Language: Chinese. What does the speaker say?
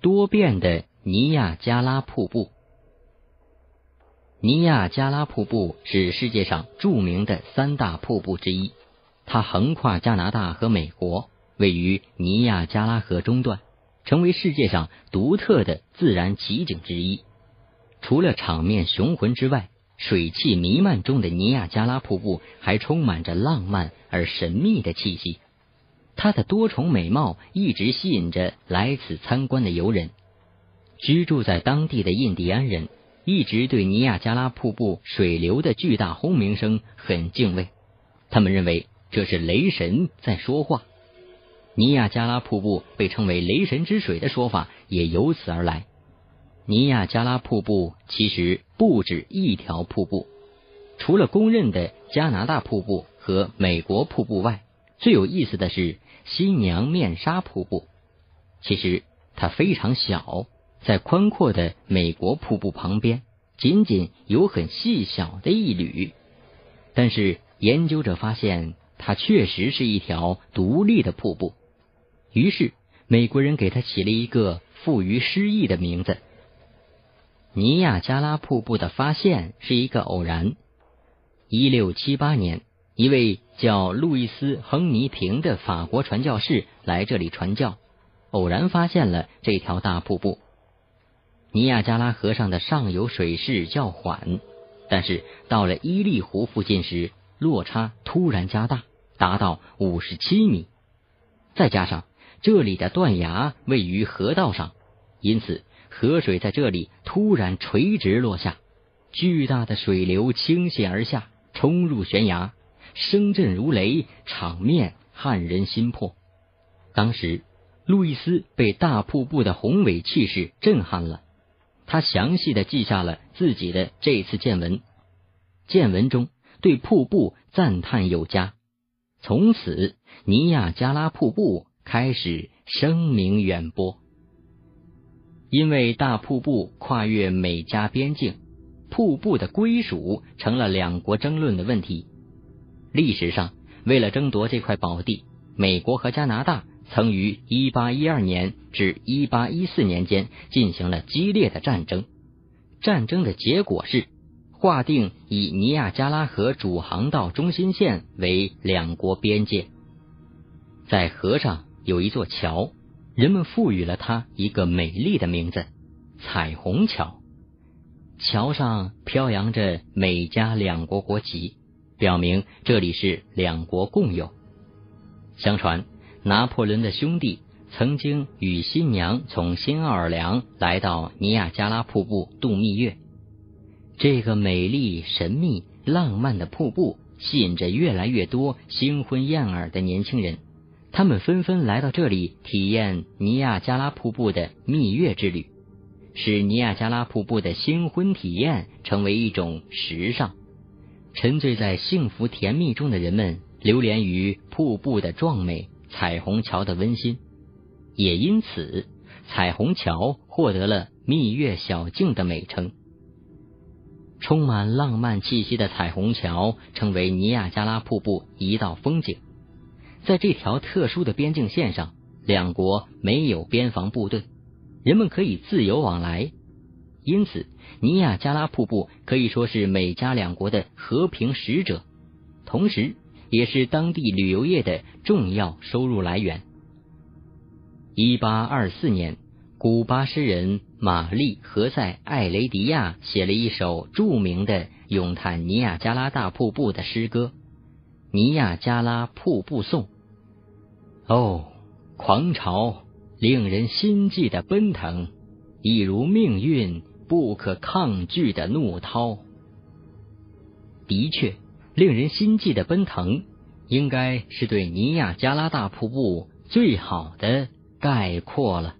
多变的尼亚加拉瀑布。尼亚加拉瀑布是世界上著名的三大瀑布之一，它横跨加拿大和美国，位于尼亚加拉河中段，成为世界上独特的自然奇景之一。除了场面雄浑之外，水汽弥漫中的尼亚加拉瀑布还充满着浪漫而神秘的气息。它的多重美貌一直吸引着来此参观的游人。居住在当地的印第安人。一直对尼亚加拉瀑布水流的巨大轰鸣声很敬畏，他们认为这是雷神在说话。尼亚加拉瀑布被称为“雷神之水”的说法也由此而来。尼亚加拉瀑布其实不止一条瀑布，除了公认的加拿大瀑布和美国瀑布外，最有意思的是新娘面纱瀑布。其实它非常小。在宽阔的美国瀑布旁边，仅仅有很细小的一缕，但是研究者发现它确实是一条独立的瀑布。于是美国人给它起了一个富于诗意的名字——尼亚加拉瀑布的发现是一个偶然。一六七八年，一位叫路易斯·亨尼平的法国传教士来这里传教，偶然发现了这条大瀑布。尼亚加拉河上的上游水势较缓，但是到了伊利湖附近时，落差突然加大，达到五十七米。再加上这里的断崖位于河道上，因此河水在这里突然垂直落下，巨大的水流倾泻而下，冲入悬崖，声震如雷，场面撼人心魄。当时，路易斯被大瀑布的宏伟气势震撼了。他详细的记下了自己的这次见闻，见闻中对瀑布赞叹有加。从此，尼亚加拉瀑布开始声名远播。因为大瀑布跨越美加边境，瀑布的归属成了两国争论的问题。历史上，为了争夺这块宝地，美国和加拿大。曾于1812年至1814年间进行了激烈的战争，战争的结果是划定以尼亚加拉河主航道中心线为两国边界。在河上有一座桥，人们赋予了它一个美丽的名字——彩虹桥。桥上飘扬着美加两国国旗，表明这里是两国共有。相传。拿破仑的兄弟曾经与新娘从新奥尔良来到尼亚加拉瀑布度蜜月。这个美丽、神秘、浪漫的瀑布吸引着越来越多新婚燕尔的年轻人，他们纷纷来到这里体验尼亚加拉瀑布的蜜月之旅，使尼亚加拉瀑布的新婚体验成为一种时尚。沉醉在幸福甜蜜中的人们流连于瀑布的壮美。彩虹桥的温馨，也因此，彩虹桥获得了蜜月小径的美称。充满浪漫气息的彩虹桥成为尼亚加拉瀑布一道风景。在这条特殊的边境线上，两国没有边防部队，人们可以自由往来。因此，尼亚加拉瀑布可以说是美加两国的和平使者，同时。也是当地旅游业的重要收入来源。一八二四年，古巴诗人玛丽·何塞·艾雷迪亚写了一首著名的咏叹尼亚加拉大瀑布的诗歌《尼亚加拉瀑布颂》。哦，狂潮令人心悸的奔腾，一如命运不可抗拒的怒涛。的确。令人心悸的奔腾，应该是对尼亚加拉大瀑布最好的概括了。